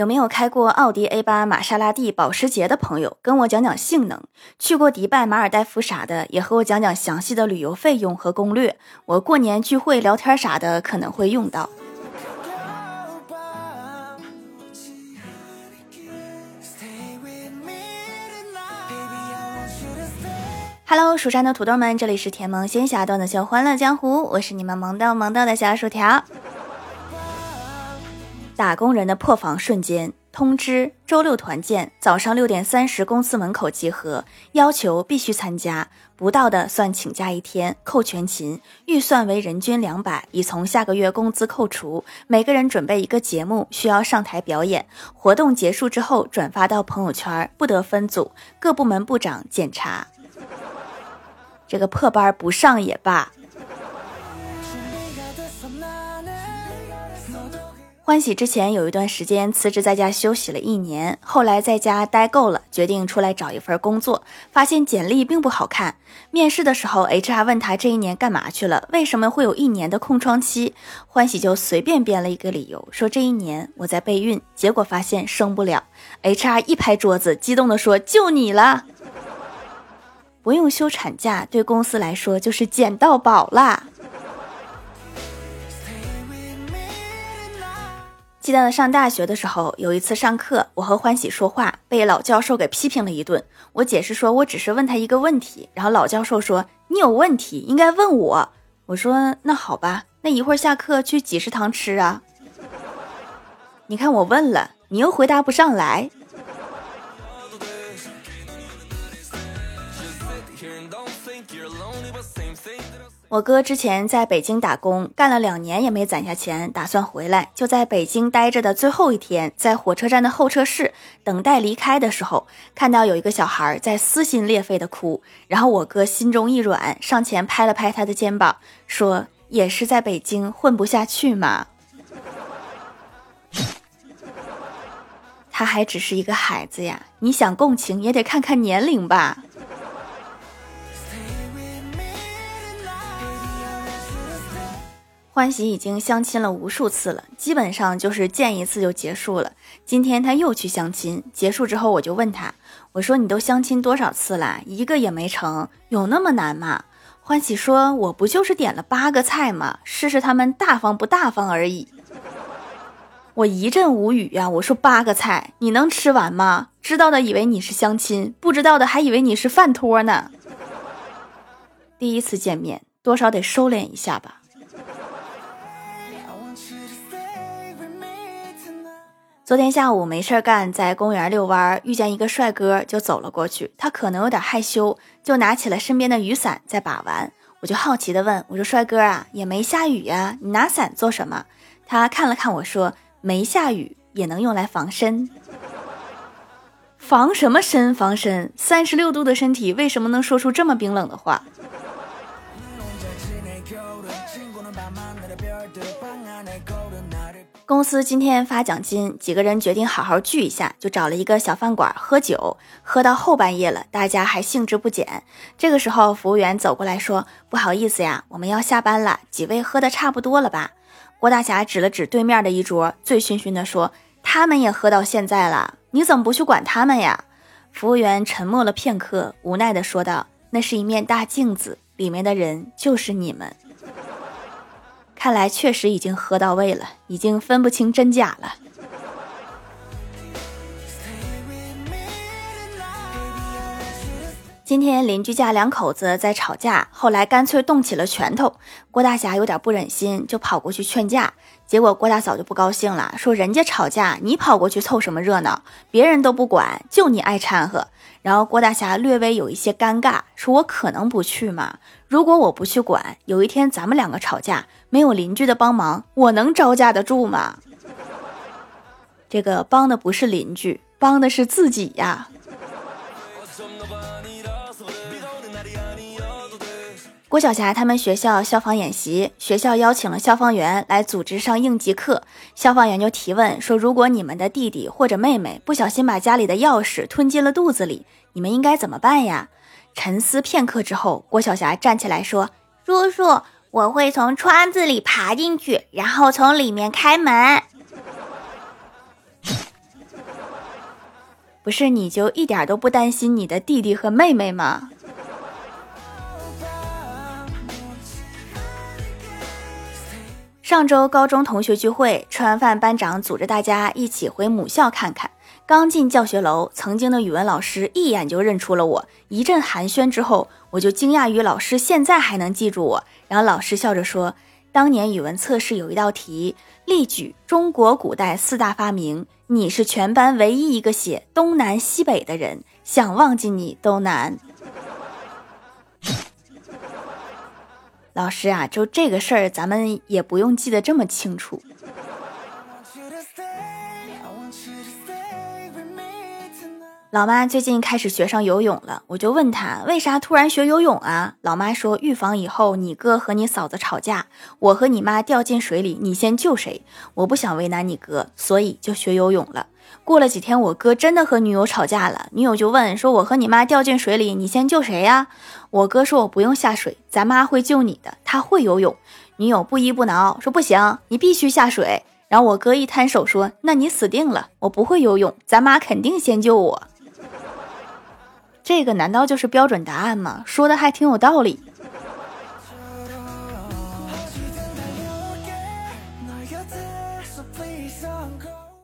有没有开过奥迪 A 八、玛莎拉蒂、保时捷的朋友，跟我讲讲性能？去过迪拜、马尔代夫啥的，也和我讲讲详细的旅游费用和攻略。我过年聚会聊天啥的可能会用到。Hello，蜀山的土豆们，这里是甜萌仙侠段的秀欢乐江湖，我是你们萌到萌到的小薯条。打工人的破防瞬间通知：周六团建，早上六点三十公司门口集合，要求必须参加，不到的算请假一天，扣全勤，预算为人均两百，已从下个月工资扣除。每个人准备一个节目，需要上台表演。活动结束之后转发到朋友圈，不得分组。各部门部长检查。这个破班不上也罢。欢喜之前有一段时间辞职在家休息了一年，后来在家待够了，决定出来找一份工作。发现简历并不好看，面试的时候，HR 问他这一年干嘛去了，为什么会有一年的空窗期？欢喜就随便编了一个理由，说这一年我在备孕，结果发现生不了。HR 一拍桌子，激动地说：“就你了，不用休产假，对公司来说就是捡到宝啦。”记得上大学的时候，有一次上课，我和欢喜说话，被老教授给批评了一顿。我解释说，我只是问他一个问题，然后老教授说：“你有问题应该问我。”我说：“那好吧，那一会儿下课去几食堂吃啊？”你看我问了，你又回答不上来。我哥之前在北京打工，干了两年也没攒下钱，打算回来。就在北京待着的最后一天，在火车站的候车室等待离开的时候，看到有一个小孩在撕心裂肺的哭。然后我哥心中一软，上前拍了拍他的肩膀，说：“也是在北京混不下去嘛。”他还只是一个孩子呀，你想共情也得看看年龄吧。欢喜已经相亲了无数次了，基本上就是见一次就结束了。今天他又去相亲，结束之后我就问他，我说你都相亲多少次了，一个也没成，有那么难吗？欢喜说，我不就是点了八个菜吗？试试他们大方不大方而已。我一阵无语呀，我说八个菜你能吃完吗？知道的以为你是相亲，不知道的还以为你是饭托呢。第一次见面，多少得收敛一下吧。昨天下午没事干，在公园遛弯，遇见一个帅哥，就走了过去。他可能有点害羞，就拿起了身边的雨伞在把玩。我就好奇的问：“我说帅哥啊，也没下雨呀，你拿伞做什么？”他看了看我说：“没下雨也能用来防身，防什么身？防身？三十六度的身体为什么能说出这么冰冷的话？”公司今天发奖金，几个人决定好好聚一下，就找了一个小饭馆喝酒，喝到后半夜了，大家还兴致不减。这个时候，服务员走过来说：“不好意思呀，我们要下班了，几位喝的差不多了吧？”郭大侠指了指对面的一桌，醉醺醺的说：“他们也喝到现在了，你怎么不去管他们呀？”服务员沉默了片刻，无奈的说道：“那是一面大镜子，里面的人就是你们。”看来确实已经喝到位了，已经分不清真假了。今天邻居家两口子在吵架，后来干脆动起了拳头。郭大侠有点不忍心，就跑过去劝架。结果郭大嫂就不高兴了，说：“人家吵架，你跑过去凑什么热闹？别人都不管，就你爱掺和。”然后郭大侠略微有一些尴尬，说：“我可能不去吗？如果我不去管，有一天咱们两个吵架，没有邻居的帮忙，我能招架得住吗？这个帮的不是邻居，帮的是自己呀。”郭晓霞他们学校消防演习，学校邀请了消防员来组织上应急课。消防员就提问说：“如果你们的弟弟或者妹妹不小心把家里的钥匙吞进了肚子里，你们应该怎么办呀？”沉思片刻之后，郭晓霞站起来说：“叔叔，我会从窗子里爬进去，然后从里面开门。”不是你就一点都不担心你的弟弟和妹妹吗？上周高中同学聚会，吃完饭，班长组织大家一起回母校看看。刚进教学楼，曾经的语文老师一眼就认出了我，一阵寒暄之后，我就惊讶于老师现在还能记住我。然后老师笑着说：“当年语文测试有一道题，例举中国古代四大发明，你是全班唯一一个写东南西北的人，想忘记你都难。”老师啊，就这个事儿，咱们也不用记得这么清楚。老妈最近开始学上游泳了，我就问她为啥突然学游泳啊？老妈说预防以后你哥和你嫂子吵架，我和你妈掉进水里，你先救谁？我不想为难你哥，所以就学游泳了。过了几天，我哥真的和女友吵架了，女友就问说：“我和你妈掉进水里，你先救谁呀？”我哥说：“我不用下水，咱妈会救你的，她会游泳。”女友不依不挠说：“不行，你必须下水。”然后我哥一摊手说：“那你死定了，我不会游泳，咱妈肯定先救我。”这个难道就是标准答案吗？说的还挺有道理。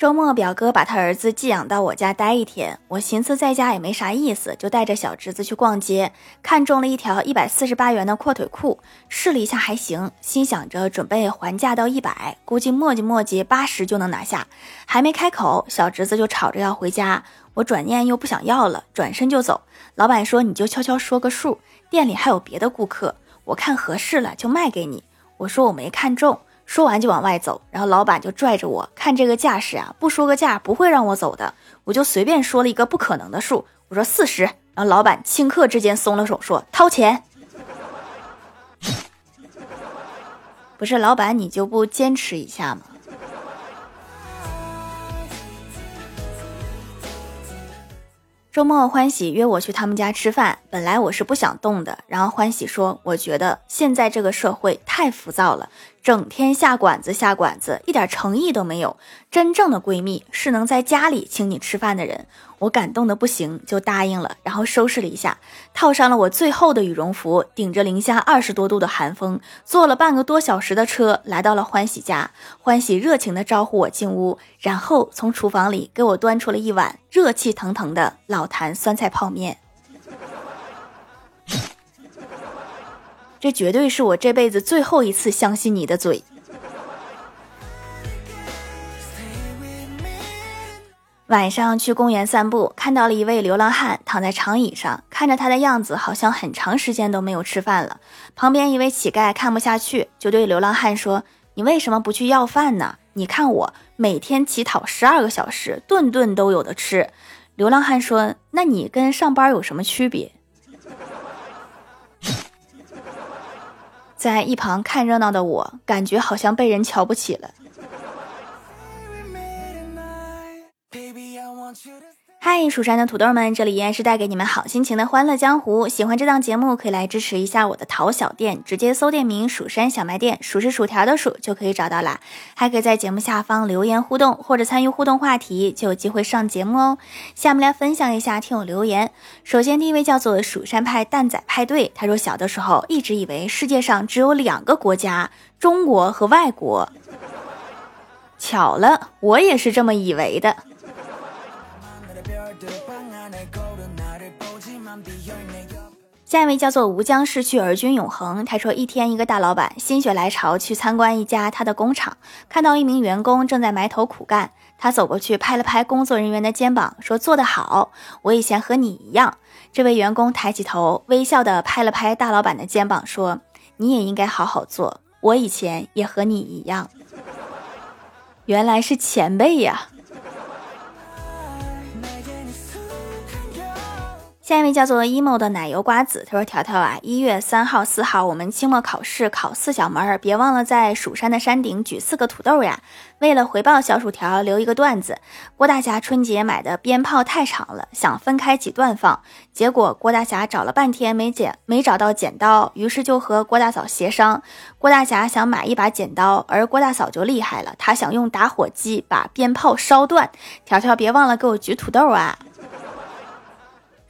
周末，表哥把他儿子寄养到我家待一天。我寻思在家也没啥意思，就带着小侄子去逛街，看中了一条一百四十八元的阔腿裤，试了一下还行，心想着准备还价到一百，估计磨叽磨叽八十就能拿下。还没开口，小侄子就吵着要回家。我转念又不想要了，转身就走。老板说：“你就悄悄说个数，店里还有别的顾客，我看合适了就卖给你。”我说我没看中。说完就往外走，然后老板就拽着我，看这个架势啊，不说个价不会让我走的。我就随便说了一个不可能的数，我说四十，然后老板顷刻之间松了手，说掏钱。不是老板，你就不坚持一下吗？周末欢喜约我去他们家吃饭，本来我是不想动的，然后欢喜说：“我觉得现在这个社会太浮躁了。”整天下馆子下馆子，一点诚意都没有。真正的闺蜜是能在家里请你吃饭的人。我感动的不行，就答应了。然后收拾了一下，套上了我最厚的羽绒服，顶着零下二十多度的寒风，坐了半个多小时的车，来到了欢喜家。欢喜热情的招呼我进屋，然后从厨房里给我端出了一碗热气腾腾的老坛酸菜泡面。这绝对是我这辈子最后一次相信你的嘴。晚上去公园散步，看到了一位流浪汉躺在长椅上，看着他的样子，好像很长时间都没有吃饭了。旁边一位乞丐看不下去，就对流浪汉说：“你为什么不去要饭呢？你看我每天乞讨十二个小时，顿顿都有的吃。”流浪汉说：“那你跟上班有什么区别？”在一旁看热闹的我，感觉好像被人瞧不起了。嗨，蜀山的土豆们，这里依然是带给你们好心情的欢乐江湖。喜欢这档节目，可以来支持一下我的淘小店，直接搜店名“蜀山小卖店”，数是薯条的数就可以找到啦。还可以在节目下方留言互动，或者参与互动话题，就有机会上节目哦。下面来分享一下听友留言。首先，第一位叫做蜀山派蛋仔派对，他说小的时候一直以为世界上只有两个国家，中国和外国。巧了，我也是这么以为的。下一位叫做吴江逝去而君永恒。他说，一天，一个大老板心血来潮去参观一家他的工厂，看到一名员工正在埋头苦干，他走过去拍了拍工作人员的肩膀，说：“做得好，我以前和你一样。”这位员工抬起头，微笑的拍了拍大老板的肩膀，说：“你也应该好好做，我以前也和你一样。”原来是前辈呀。下一位叫做 emo 的奶油瓜子，他说：“条条啊，一月三号、四号我们期末考试考四小门，别忘了在蜀山的山顶举四个土豆呀。”为了回报小薯条，留一个段子：郭大侠春节买的鞭炮太长了，想分开几段放，结果郭大侠找了半天没剪，没找到剪刀，于是就和郭大嫂协商。郭大侠想买一把剪刀，而郭大嫂就厉害了，她想用打火机把鞭炮烧断。条条别忘了给我举土豆啊！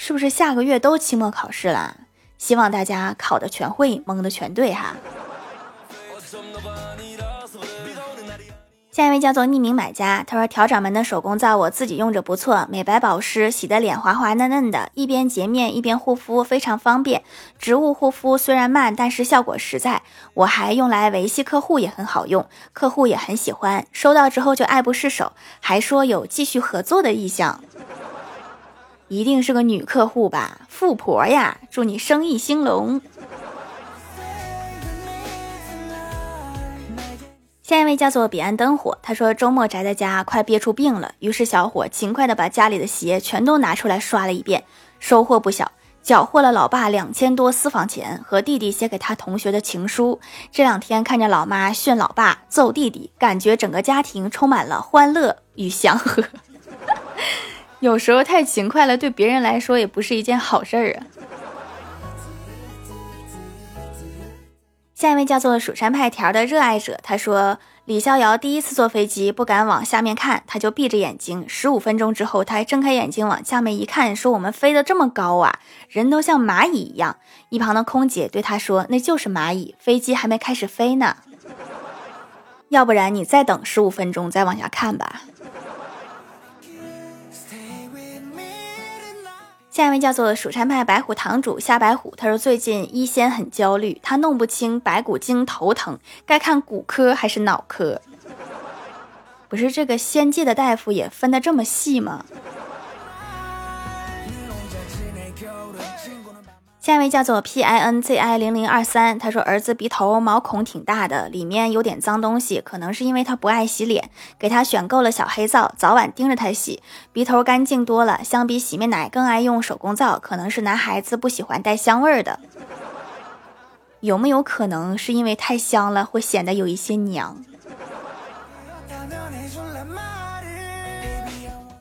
是不是下个月都期末考试了？希望大家考的全会，蒙的全对哈。下一位叫做匿名买家，他说调掌门的手工皂我自己用着不错，美白保湿，洗的脸滑滑嫩嫩的，一边洁面一边护肤，非常方便。植物护肤虽然慢，但是效果实在。我还用来维系客户也很好用，客户也很喜欢，收到之后就爱不释手，还说有继续合作的意向。一定是个女客户吧，富婆呀！祝你生意兴隆。下一位叫做彼岸灯火，他说周末宅在家，快憋出病了，于是小伙勤快的把家里的鞋全都拿出来刷了一遍，收获不小，缴获了老爸两千多私房钱和弟弟写给他同学的情书。这两天看着老妈训老爸揍弟弟，感觉整个家庭充满了欢乐与祥和。有时候太勤快了，对别人来说也不是一件好事儿啊。下一位叫做蜀山派条的热爱者，他说李逍遥第一次坐飞机不敢往下面看，他就闭着眼睛。十五分钟之后，他还睁开眼睛往下面一看，说：“我们飞得这么高啊，人都像蚂蚁一样。”一旁的空姐对他说：“那就是蚂蚁，飞机还没开始飞呢。要不然你再等十五分钟再往下看吧。”下一位叫做蜀山派白虎堂主夏白虎，他说最近医仙很焦虑，他弄不清白骨精头疼该看骨科还是脑科。不是这个仙界的大夫也分的这么细吗？下一位叫做 P I N Z I 零零二三，他说儿子鼻头毛孔挺大的，里面有点脏东西，可能是因为他不爱洗脸，给他选购了小黑皂，早晚盯着他洗，鼻头干净多了。相比洗面奶更爱用手工皂，可能是男孩子不喜欢带香味儿的。有没有可能是因为太香了，会显得有一些娘？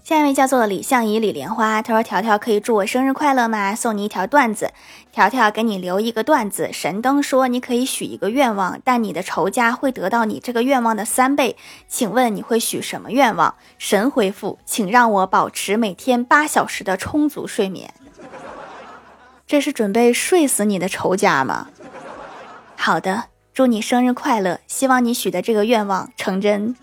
下一位叫做李相宜李莲花，他说：“条条可以祝我生日快乐吗？送你一条段子，条条给你留一个段子。神灯说你可以许一个愿望，但你的仇家会得到你这个愿望的三倍。请问你会许什么愿望？神回复，请让我保持每天八小时的充足睡眠。这是准备睡死你的仇家吗？好的，祝你生日快乐，希望你许的这个愿望成真。”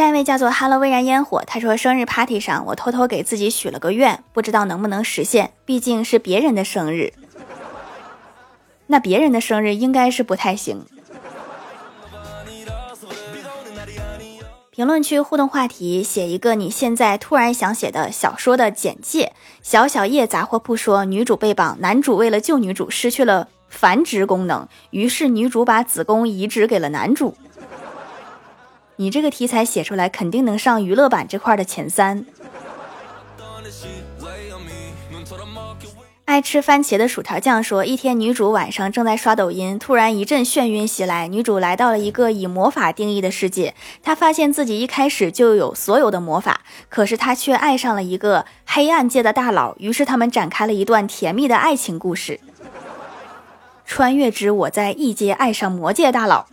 下一位叫做 “Hello 微燃烟火”，他说生日 party 上，我偷偷给自己许了个愿，不知道能不能实现，毕竟是别人的生日。那别人的生日应该是不太行。评论区互动话题：写一个你现在突然想写的小说的简介。小小叶杂货铺说，女主被绑，男主为了救女主失去了繁殖功能，于是女主把子宫移植给了男主。你这个题材写出来，肯定能上娱乐版这块的前三。爱吃番茄的薯条酱说，一天女主晚上正在刷抖音，突然一阵眩晕袭来，女主来到了一个以魔法定义的世界，她发现自己一开始就有所有的魔法，可是她却爱上了一个黑暗界的大佬，于是他们展开了一段甜蜜的爱情故事。穿越之我在异界爱上魔界大佬。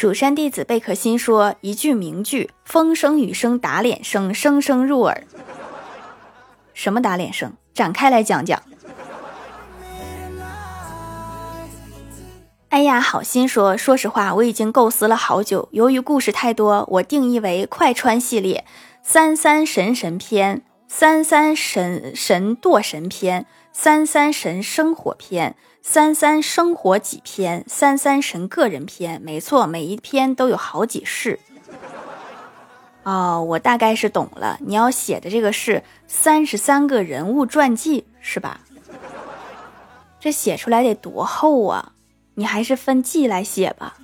蜀山弟子贝壳心说一句名句：风声雨声打脸声，声声入耳。什么打脸声？展开来讲讲。哎呀，好心说，说实话，我已经构思了好久。由于故事太多，我定义为快穿系列：三三神神篇、三三神神堕神篇、三三神生火篇。三三生活几篇，三三神个人篇，没错，每一篇都有好几世。哦，我大概是懂了，你要写的这个是三十三个人物传记，是吧？这写出来得多厚啊！你还是分季来写吧。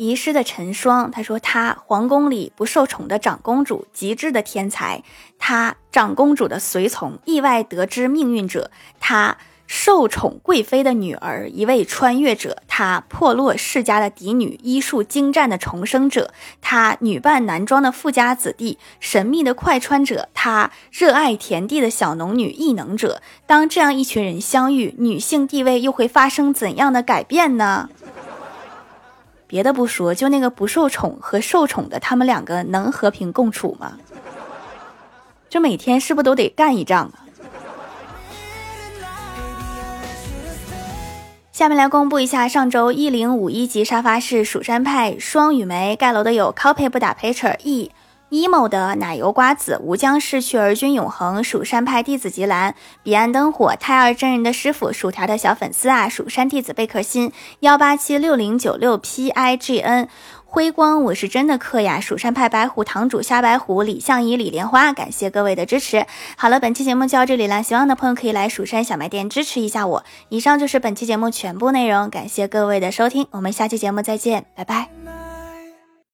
遗失的陈霜，他说她皇宫里不受宠的长公主，极致的天才；她长公主的随从，意外得知命运者；她受宠贵妃的女儿，一位穿越者；她破落世家的嫡女，医术精湛的重生者；她女扮男装的富家子弟，神秘的快穿者；她热爱田地的小农女，异能者。当这样一群人相遇，女性地位又会发生怎样的改变呢？别的不说，就那个不受宠和受宠的，他们两个能和平共处吗？这每天是不是都得干一仗啊？下面来公布一下上周一零五一级沙发是蜀山派双羽梅盖楼的有 copy 不打 pitcher e emo 的奶油瓜子吾将逝去而君永恒蜀山派弟子吉兰彼岸灯火太二真人的师傅薯条的小粉丝啊蜀山弟子贝壳心幺八七六零九六 pign 辉光我是真的磕呀蜀山派白虎堂主虾白虎李相夷李莲花感谢各位的支持。好了，本期节目就到这里了，喜欢的朋友可以来蜀山小卖店支持一下我。以上就是本期节目全部内容，感谢各位的收听，我们下期节目再见，拜拜。